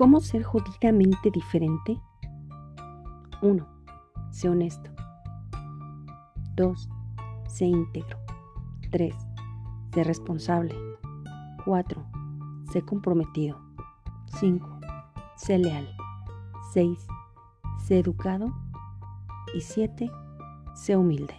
¿Cómo ser jodidamente diferente? 1. Sé honesto. 2. Sé íntegro. 3. Sé responsable. 4. Sé comprometido. 5. Sé leal. 6. Sé educado. Y 7. Sé humilde.